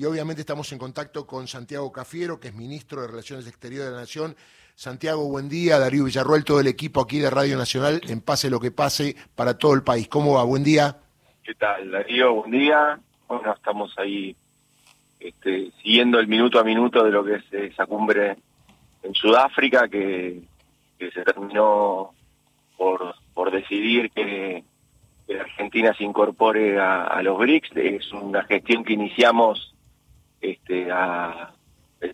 y obviamente estamos en contacto con Santiago Cafiero, que es ministro de Relaciones Exteriores de la Nación. Santiago, buen día. Darío Villarruel, todo el equipo aquí de Radio Nacional, en Pase lo que pase, para todo el país. ¿Cómo va? Buen día. ¿Qué tal, Darío? Buen día. Bueno, estamos ahí este, siguiendo el minuto a minuto de lo que es esa cumbre en Sudáfrica que, se terminó por, por decidir que, Argentina se incorpore a, los BRICS. Es una gestión que iniciamos este,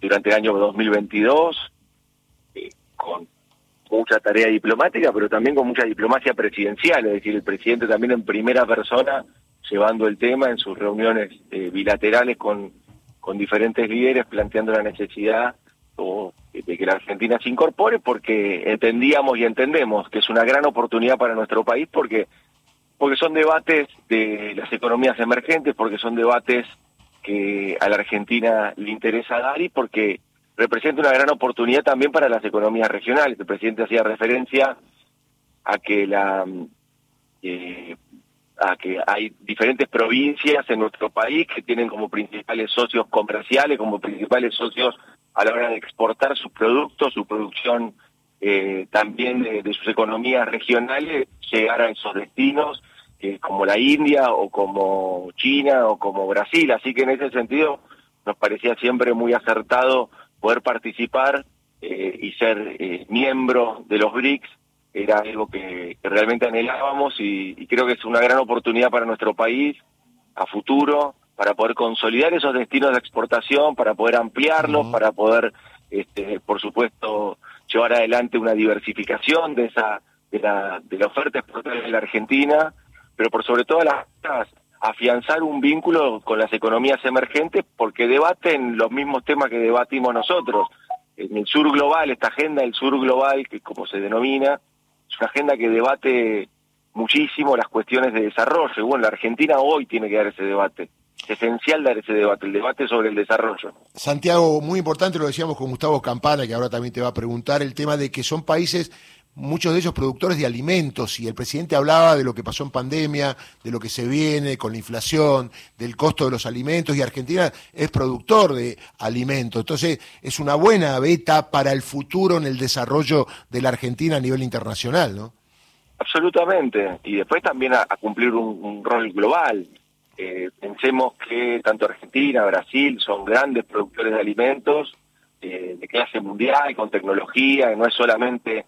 durante el año 2022 eh, con mucha tarea diplomática, pero también con mucha diplomacia presidencial, es decir, el presidente también en primera persona llevando el tema en sus reuniones eh, bilaterales con, con diferentes líderes, planteando la necesidad de que la Argentina se incorpore, porque entendíamos y entendemos que es una gran oportunidad para nuestro país, porque porque son debates de las economías emergentes, porque son debates que a la Argentina le interesa dar y porque representa una gran oportunidad también para las economías regionales. El presidente hacía referencia a que la eh, a que hay diferentes provincias en nuestro país que tienen como principales socios comerciales, como principales socios a la hora de exportar sus productos, su producción eh, también de, sus economías regionales, llegar a esos destinos, eh, como la India o como China o como Brasil. Así que en ese sentido nos parecía siempre muy acertado poder participar eh, y ser miembro de los BRICS. Era algo que, realmente anhelábamos y, creo que es una gran oportunidad para nuestro país a futuro, para poder consolidar esos destinos de exportación, para poder ampliarlos, para poder, este, por supuesto, llevar adelante una diversificación de esa de la, de la oferta exportable de la Argentina, pero por sobre todo las afianzar un vínculo con las economías emergentes porque debaten los mismos temas que debatimos nosotros. En el sur global, esta agenda del sur global, que como se denomina, es una agenda que debate muchísimo las cuestiones de desarrollo. Bueno, la Argentina hoy tiene que dar ese debate. Es esencial dar ese debate, el debate sobre el desarrollo. Santiago, muy importante, lo decíamos con Gustavo Campana, que ahora también te va a preguntar, el tema de que son países muchos de ellos productores de alimentos, y el presidente hablaba de lo que pasó en pandemia, de lo que se viene con la inflación, del costo de los alimentos, y Argentina es productor de alimentos. Entonces, es una buena beta para el futuro en el desarrollo de la Argentina a nivel internacional, ¿no? Absolutamente, y después también a, cumplir un, rol global. Eh, pensemos que tanto Argentina, Brasil son grandes productores de alimentos eh, de clase mundial, con tecnología, no es solamente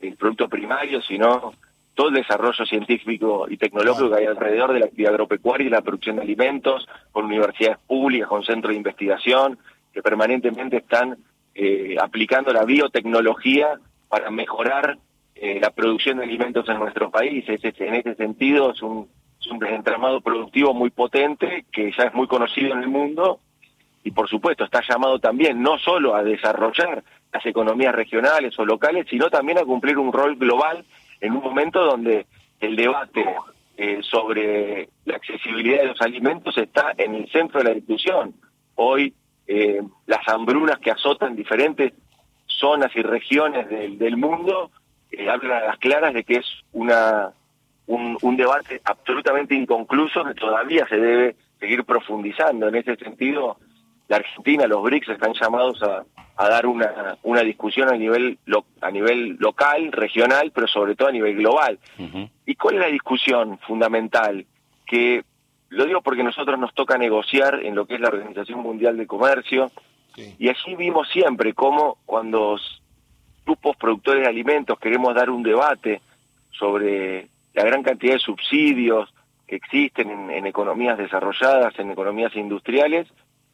el producto primario, sino todo el desarrollo científico y tecnológico que hay alrededor de la actividad agropecuaria y la producción de alimentos, con universidades públicas, con centros de investigación, que permanentemente están eh, aplicando la biotecnología para mejorar eh, la producción de alimentos en nuestro país. en ese sentido es un, es un entramado productivo muy potente que ya es muy conocido en el mundo y por supuesto está llamado también no solo a desarrollar las economías regionales o locales, sino también a cumplir un rol global en un momento donde el debate eh, sobre la accesibilidad de los alimentos está en el centro de la discusión. Hoy eh, las hambrunas que azotan diferentes zonas y regiones del, mundo eh, hablan a las claras de que es una un, un debate absolutamente inconcluso que todavía se debe seguir profundizando. En ese sentido, la Argentina, los BRICS están llamados a, a dar una, una discusión a nivel, a nivel local, regional, pero sobre todo a nivel global. ¿Y cuál es la discusión fundamental? Que lo digo porque nosotros nos toca negociar en lo que es la Organización Mundial de Comercio, y allí vimos siempre cómo cuando grupos productores de alimentos queremos dar un debate sobre la gran cantidad de subsidios que existen en economías desarrolladas, en economías industriales,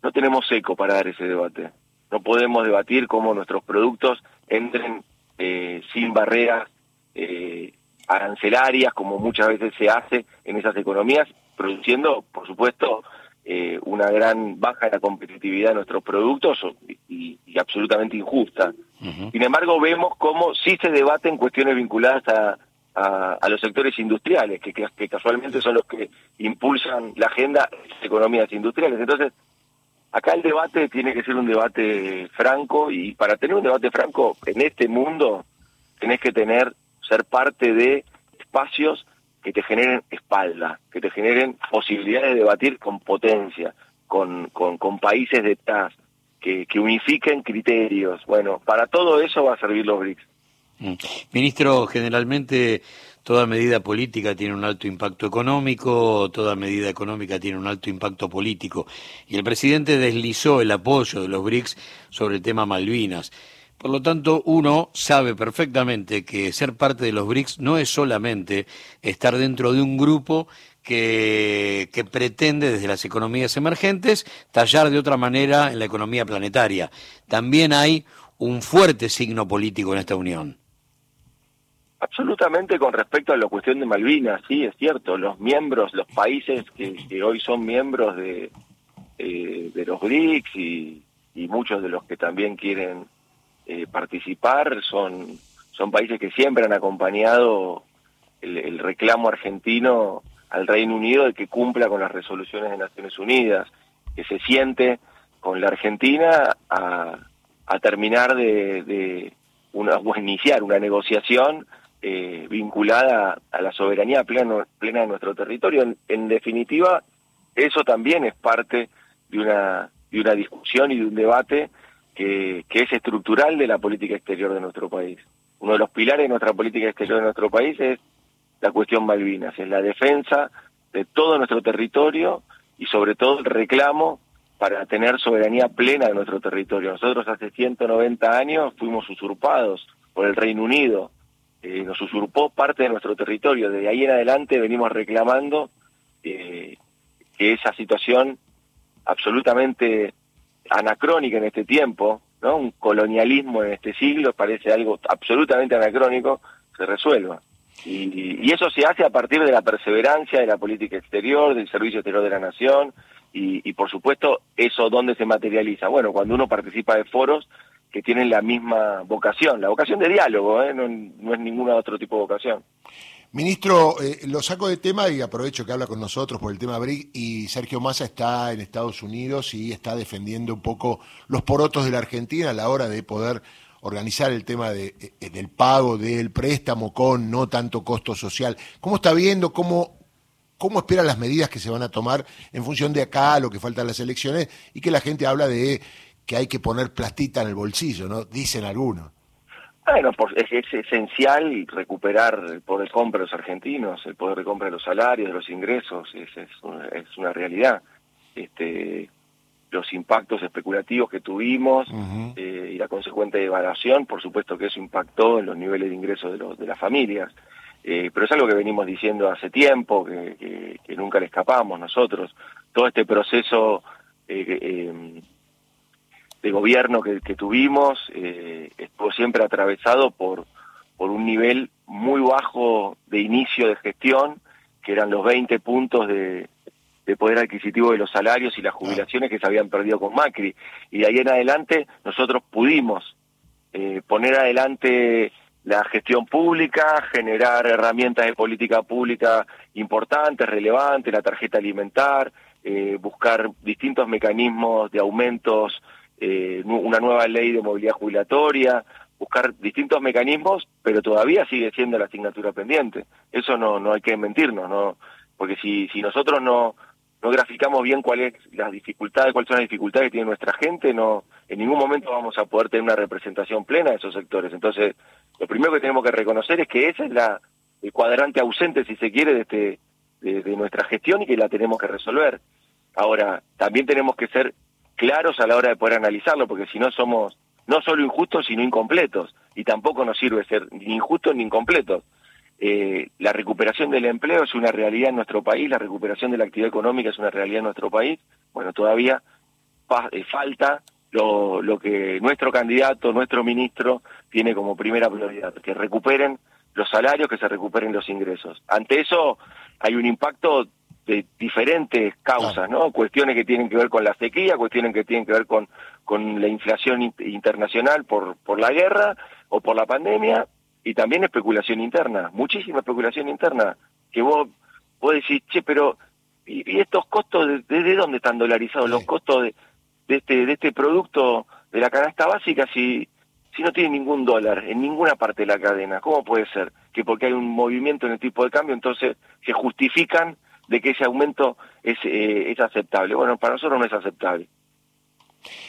no tenemos eco para dar ese debate. No podemos debatir cómo nuestros productos entren eh, sin barreras eh, arancelarias, como muchas veces se hace en esas economías, produciendo, por supuesto, eh, una gran baja de la competitividad de nuestros productos y, absolutamente injusta. Sin embargo, vemos cómo sí se debaten cuestiones vinculadas a, a, los sectores industriales, que, que, casualmente son los que impulsan la agenda de las economías industriales. Entonces, Acá el debate tiene que ser un debate franco y para tener un debate franco en este mundo tenés que tener, ser parte de espacios que te generen espalda, que te generen posibilidades de debatir con potencia, con, con, países detrás, que, que unifiquen criterios. Bueno, para todo eso va a servir los BRICS. Mm. Ministro, generalmente toda medida política tiene un alto impacto económico, toda medida económica tiene un alto impacto político. Y el presidente deslizó el apoyo de los BRICS sobre el tema Malvinas. Por lo tanto, uno sabe perfectamente que ser parte de los BRICS no es solamente estar dentro de un grupo que, pretende desde las economías emergentes tallar de otra manera en la economía planetaria. También hay un fuerte signo político en esta unión. Absolutamente con respecto a la cuestión de Malvinas, sí, es cierto, los miembros, los países que, hoy son miembros de, eh, de los BRICS y, muchos de los que también quieren eh, participar son, son países que siempre han acompañado el, reclamo argentino al Reino Unido de que cumpla con las resoluciones de Naciones Unidas, que se siente con la Argentina a, a terminar de, de una, o iniciar una negociación eh, vinculada a la soberanía plena, plena de nuestro territorio. En, definitiva, eso también es parte de una, de una discusión y de un debate que, que es estructural de la política exterior de nuestro país. Uno de los pilares de nuestra política exterior de nuestro país es la cuestión Malvinas, es la defensa de todo nuestro territorio y sobre todo el reclamo para tener soberanía plena de nuestro territorio. Nosotros hace 190 años fuimos usurpados por el Reino Unido, eh, nos usurpó parte de nuestro territorio. De ahí en adelante venimos reclamando eh, que esa situación absolutamente anacrónica en este tiempo, un colonialismo en este siglo, parece algo absolutamente anacrónico, se resuelva. Y, y, eso se hace a partir de la perseverancia de la política exterior, del servicio exterior de la nación, y, y por supuesto, eso dónde se materializa. Bueno, cuando uno participa de foros que tienen la misma vocación, la vocación de diálogo, ¿eh? no, es ninguna otro tipo de vocación. Ministro, eh, lo saco de tema y aprovecho que habla con nosotros por el tema BRIC y Sergio Massa está en Estados Unidos y está defendiendo un poco los porotos de la Argentina a la hora de poder organizar el tema eh, del pago del préstamo con no tanto costo social. ¿Cómo está viendo, cómo, cómo espera las medidas que se van a tomar en función de acá, lo que faltan las elecciones y que la gente habla de que hay que poner plastita en el bolsillo, ¿no? Dicen algunos. Bueno, es, es, esencial recuperar el poder de compra de los argentinos, el poder de compra de los salarios, de los ingresos, es, es, una, realidad. Este, los impactos especulativos que tuvimos eh, y la consecuente devaluación, por supuesto que eso impactó en los niveles de ingresos de, los, de las familias. Eh, pero es algo que venimos diciendo hace tiempo, que, que, nunca le escapamos nosotros. Todo este proceso eh de gobierno que, tuvimos eh, estuvo siempre atravesado por, por un nivel muy bajo de inicio de gestión, que eran los 20 puntos de, de poder adquisitivo de los salarios y las jubilaciones que se habían perdido con Macri. Y de ahí en adelante nosotros pudimos eh, poner adelante la gestión pública, generar herramientas de política pública importantes, relevantes, la tarjeta alimentar, eh, buscar distintos mecanismos de aumentos eh, una nueva ley de movilidad jubilatoria, buscar distintos mecanismos, pero todavía sigue siendo la asignatura pendiente. Eso no, no hay que mentirnos, no, porque si, si nosotros no, no graficamos bien cuáles las dificultades, cuáles son las dificultades que tiene nuestra gente, no, en ningún momento vamos a poder tener una representación plena de esos sectores. Entonces, lo primero que tenemos que reconocer es que ese es la, el cuadrante ausente, si se quiere, de, este, de nuestra gestión y que la tenemos que resolver. Ahora, también tenemos que ser claros a la hora de poder analizarlo, porque si no somos no solo injustos, sino incompletos, y tampoco nos sirve ser ni injustos ni incompletos. Eh, la recuperación del empleo es una realidad en nuestro país, la recuperación de la actividad económica es una realidad en nuestro país. Bueno, todavía eh, falta lo, lo que nuestro candidato, nuestro ministro, tiene como primera prioridad, que recuperen los salarios, que se recuperen los ingresos. Ante eso hay un impacto de diferentes causas, ¿no? Cuestiones que tienen que ver con la sequía, cuestiones que tienen que ver con, con la inflación internacional por, por la guerra o por la pandemia, y también especulación interna, muchísima especulación interna, que vos, vos decís, che, pero, ¿y, estos costos de, dónde están dolarizados? Los costos de, de, este, de este producto de la canasta básica si, si no tiene ningún dólar en ninguna parte de la cadena. ¿Cómo puede ser? Que porque hay un movimiento en el tipo de cambio, entonces se justifican de que ese aumento es, eh, es aceptable. Bueno, para nosotros no es aceptable.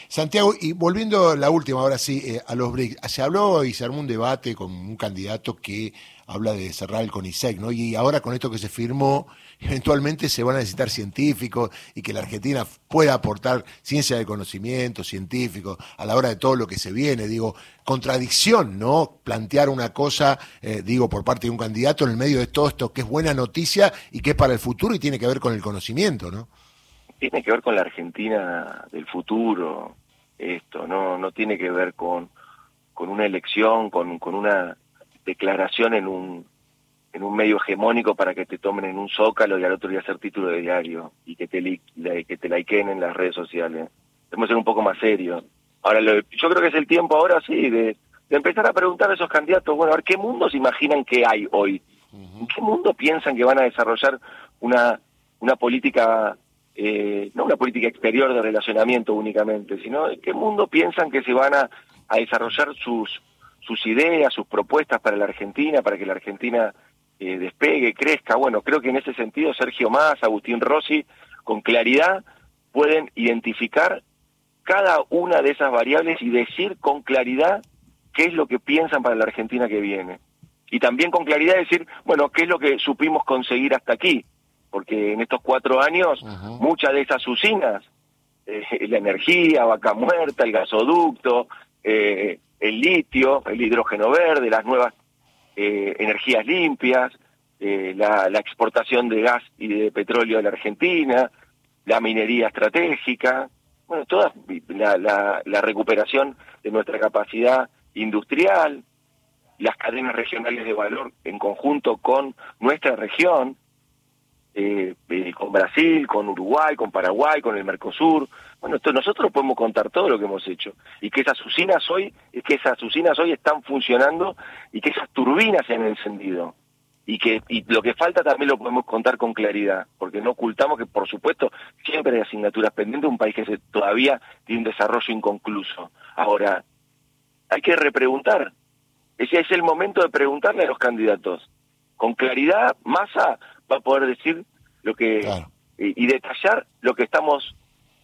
Santiago, y volviendo la última, ahora sí, eh, a los BRICS, se habló y se armó un debate con un candidato que habla de cerrar el CONICET, ¿no? Y ahora con esto que se firmó, eventualmente se van a necesitar científicos y que la Argentina pueda aportar ciencia de conocimiento científico a la hora de todo lo que se viene. Digo, contradicción, ¿no? Plantear una cosa, eh, digo, por parte de un candidato en el medio de todo esto que es buena noticia y que es para el futuro y tiene que ver con el conocimiento, ¿no? Tiene que ver con la Argentina del futuro, esto, no, no tiene que ver con, con una elección, con, con una declaración en un en un medio hegemónico para que te tomen en un zócalo y al otro día hacer título de diario y que te que te likeen en las redes sociales. Debemos ser un poco más serios. Ahora, yo creo que es el tiempo ahora sí de, de, empezar a preguntar a esos candidatos, bueno, a ver qué mundo se imaginan que hay hoy. ¿En qué mundo piensan que van a desarrollar una, una política, eh, no una política exterior de relacionamiento únicamente, sino en qué mundo piensan que se van a, a desarrollar sus sus ideas, sus propuestas para la Argentina, para que la Argentina eh, despegue, crezca. Bueno, creo que en ese sentido Sergio Más, Agustín Rossi, con claridad pueden identificar cada una de esas variables y decir con claridad qué es lo que piensan para la Argentina que viene. Y también con claridad decir, bueno, qué es lo que supimos conseguir hasta aquí. Porque en estos cuatro años, muchas de esas usinas, eh, la energía, vaca muerta, el gasoducto, eh, el litio, el hidrógeno verde, las nuevas eh, energías limpias, eh, la, exportación de gas y de petróleo a la Argentina, la minería estratégica, bueno, toda la, la, recuperación de nuestra capacidad industrial, las cadenas regionales de valor en conjunto con nuestra región, eh, con Brasil, con Uruguay, con Paraguay, con el Mercosur, bueno, nosotros podemos contar todo lo que hemos hecho y que esas usinas hoy, que esas usinas hoy están funcionando y que esas turbinas se han encendido y que lo que falta también lo podemos contar con claridad, porque no ocultamos que por supuesto siempre hay asignaturas pendientes, un país que se, todavía tiene un desarrollo inconcluso. Ahora, hay que repreguntar. Ese es el momento de preguntarle a los candidatos. Con claridad, Massa va a poder decir lo que y detallar lo que estamos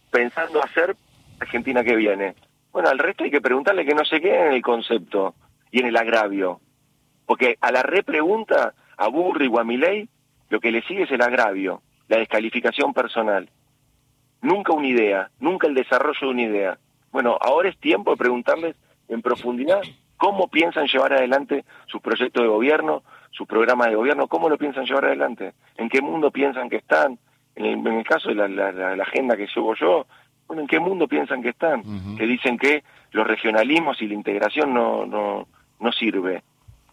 pensando hacer Argentina que viene? Bueno, al resto hay que preguntarle que no se quede en el concepto y en el agravio. Porque a la repregunta, a Burri o a Milei, lo que le sigue es el agravio, la descalificación personal. Nunca una idea, nunca el desarrollo de una idea. Bueno, ahora es tiempo de preguntarles en profundidad cómo piensan llevar adelante su proyecto de gobierno, su programa de gobierno, cómo lo piensan llevar adelante, en qué mundo piensan que están, en el, caso de la, agenda que llevo yo, bueno, ¿en qué mundo piensan que están? Que dicen que los regionalismos y la integración no, no, no sirve.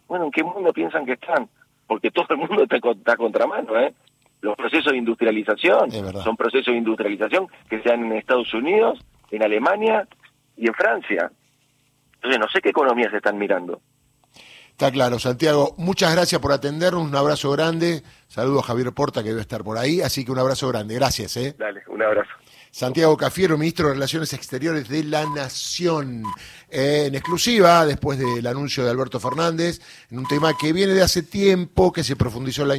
Bueno, ¿en qué mundo piensan que están? Porque todo el mundo está, está contramano, ¿eh? Los procesos de industrialización son procesos de industrialización que se dan en Estados Unidos, en Alemania y en Francia. Entonces, no sé qué economías están mirando. Está claro, Santiago. Muchas gracias por atendernos. Un abrazo grande. Saludos a Javier Porta, que debe estar por ahí. Así que un abrazo grande. Gracias. ¿eh? Dale, un abrazo. Santiago Cafiero, ministro de Relaciones Exteriores de la Nación. Eh, en exclusiva, después del anuncio de Alberto Fernández, en un tema que viene de hace tiempo, que se profundizó el año